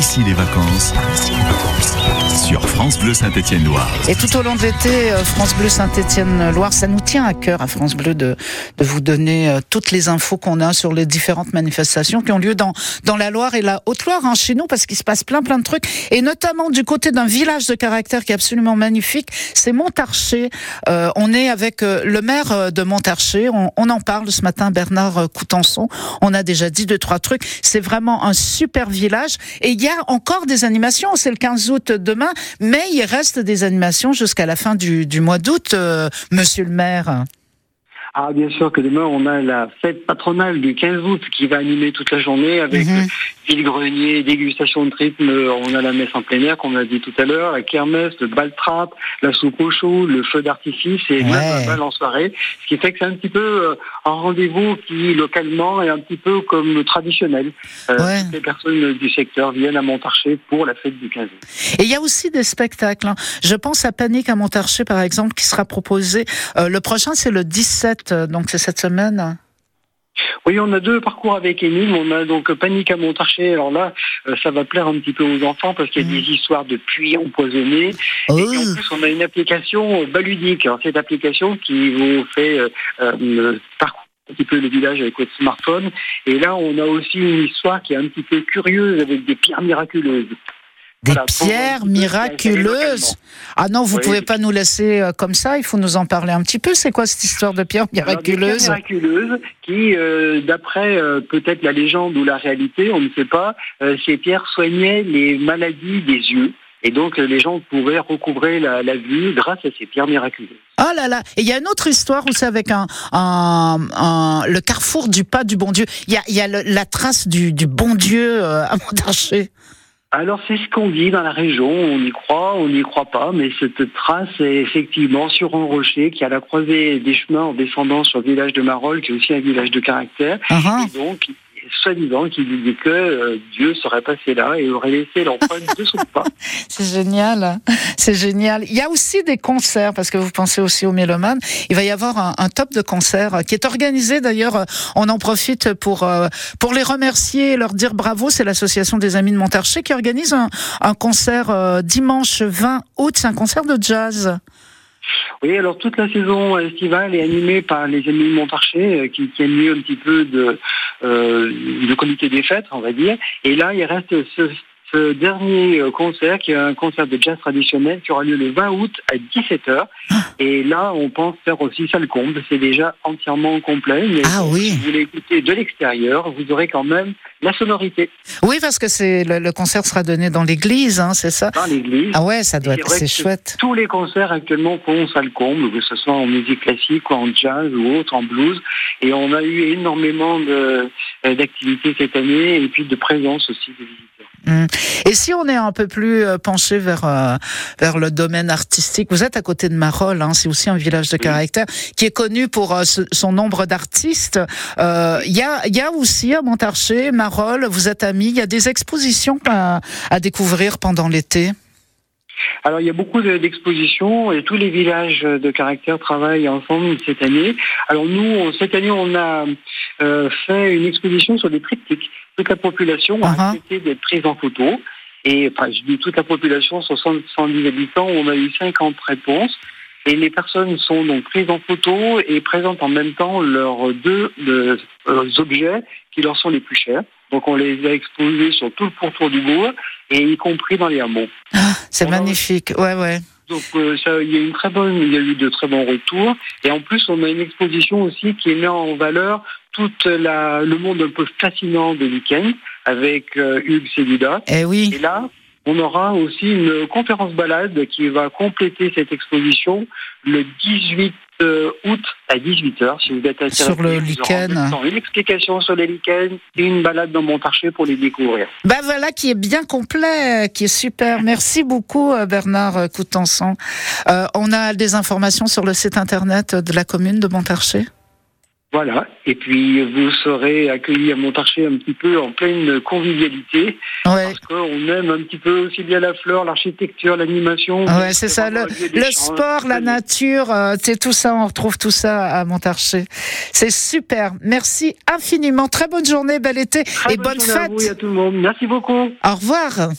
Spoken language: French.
ici les vacances sur France Bleu Saint-Étienne-Loire. Et tout au long de l'été, euh, France Bleu Saint-Étienne-Loire, ça nous tient à cœur à France Bleu de, de vous donner euh, toutes les infos qu'on a sur les différentes manifestations qui ont lieu dans, dans la Loire et la Haute-Loire, hein, chez nous, parce qu'il se passe plein plein de trucs, et notamment du côté d'un village de caractère qui est absolument magnifique, c'est Montarché. Euh, on est avec le maire de Montarché, on, en parle ce matin, Bernard Coutençon. On a déjà dit deux, trois trucs. C'est vraiment un super village, encore des animations, c'est le 15 août demain, mais il reste des animations jusqu'à la fin du, mois d'août, euh, monsieur le maire. Ah, bien sûr que demain, on a la fête patronale du 15 août qui va animer toute la journée avec Mhm. vide-grenier, dégustation de rythme. On a la messe en plein air, comme on a dit tout à l'heure, la kermesse, le bal trap, la soupe au chaud, le feu d'artifice et même Ouais. un bal en soirée. Ce qui fait que c'est un petit peu euh, un rendez-vous qui, localement, est un petit peu comme traditionnel. Euh, Ouais. Toutes les personnes du secteur viennent à Montarché pour la fête du 15 août. Et il y a aussi des spectacles. hein. Je pense à Panique à Montarché, par exemple, qui sera proposé. Euh, le prochain, c'est le 17, euh, donc c'est cette semaine. Oui, on a deux parcours avec Émile. On a donc Panique à Montarché. Alors là, euh, ça va plaire un petit peu aux enfants parce qu'il y a des histoires de puits empoisonnés. Oh. Et puis, en plus, on a une application euh, baludique. Alors, cette application qui vous fait euh, euh, parcourir un petit peu le village avec votre smartphone. Et là, on a aussi une histoire qui est un petit peu curieuse avec des pierres miraculeuses. Des Voilà, pierres miraculeuses. Ah non, vous Oui. pouvez pas nous laisser euh, comme ça. Il faut nous en parler un petit peu. C'est quoi cette histoire de pierres Alors, des pierres miraculeuses miraculeuses qui, euh, d'après euh, peut-être la légende ou la réalité, on ne sait pas, euh, ces pierres soignaient les maladies des yeux. Et donc, les gens pouvaient recouvrer la, la vue grâce à ces pierres miraculeuses. Oh là là. Et il y a une autre histoire où c'est avec un, un, un- le carrefour du pas du bon Dieu. Il y a, y a le- la trace du, du bon Dieu à Montarché. Alors, c'est ce qu'on dit dans la région. On y croit, on n'y croit pas. Mais cette trace est effectivement sur un rocher qui à la croisée des chemins en descendant sur le village de Marolles, qui est aussi un village de caractère. Et donc, soi-disant, qui dit que euh, Dieu serait passé là et aurait laissé l'empreinte de son pas. C'est génial, c'est génial. Il y a aussi des concerts, parce que vous pensez aussi aux mélomanes. Il va y avoir un, top de concerts euh, qui est organisé d'ailleurs. euh, On en profite pour pour les remercier et leur dire bravo. C'est l'association des Amis de Montarché qui organise un, un concert dimanche 20 août. C'est un concert de jazz. Oui, alors toute la saison estivale est animée par les amis de Montarché, euh, qui tiennent lieu un petit peu de, euh, comité des fêtes, on va dire. Et là, il reste ce, ce dernier euh, concert, qui est un concert de jazz traditionnel, qui aura lieu le 20 août à 17h. Et là, on pense faire aussi ça le comble. C'est déjà entièrement complet. Mais Ah oui. si vous voulez écouter de l'extérieur, vous aurez quand même la sonorité Oui, parce que c'est le, le concert sera donné dans l'église, hein, c'est ça? dans l'église. Ah ouais, ça doit être c'est chouette. Tous les concerts actuellement font ça le comble, que ce soit en musique classique ou en jazz ou autre, en blues. Et on a eu énormément de- euh, d'activités cette année et puis de présence aussi des visiteurs. Mm. Et si on est un peu plus euh, penché vers euh, vers le domaine artistique, vous êtes à côté de Marolles, hein, c'est aussi un village de caractère qui est connu pour son nombre d'artistes. Euh, Il y a il y a aussi à Montarché, Marolles, vous êtes amis, il y a des expositions à, à découvrir pendant l'été. Alors il y a beaucoup de- d'expositions et tous les villages de caractère travaillent ensemble cette année. Alors nous, cette année, on a euh, fait une exposition sur des triptyques. Toute la population a Uh-huh. accepté d'être prise en photo. Et enfin, je dis toute la population, 70 habitants, on a eu 50 réponses. Et les personnes sont donc prises en photo et présentent en même temps leurs deux objets qui leur sont les plus chers. Donc on les a exposés sur tout le pourtour du bourg et y compris dans les hameaux. C'est magnifique. Ouais ouais. Donc euh, ça, il y a une très bonne, il y a eu de très bons retours. Et en plus, on a une exposition aussi qui met en valeur tout la, le monde un peu fascinant de week-end avec euh, Hugues Célida. Eh oui. Et là, on aura aussi une conférence balade qui va compléter cette exposition le 18 euh, août à 18h. Si vous êtes intéressé, Sur le lichen. Une explication sur les lichens et une balade dans Montarché pour les découvrir. Ben voilà qui est bien complet, qui est super. Merci beaucoup euh, Bernard Coutençon. Euh, on a des informations sur le site internet de la commune de Montarché. Voilà. Et puis vous serez accueillis à Montarché un petit peu en pleine convivialité. Ouais. Parce qu'on aime un petit peu aussi bien la fleur, l'architecture, l'animation. Ouais, c'est ça. Le, le sport, la nature, euh, c'est tout ça. On retrouve tout ça à Montarché. C'est super. Merci infiniment. Très bonne journée, bel été Très et bonne à fête. vous et à tout le monde. Merci beaucoup. Au revoir.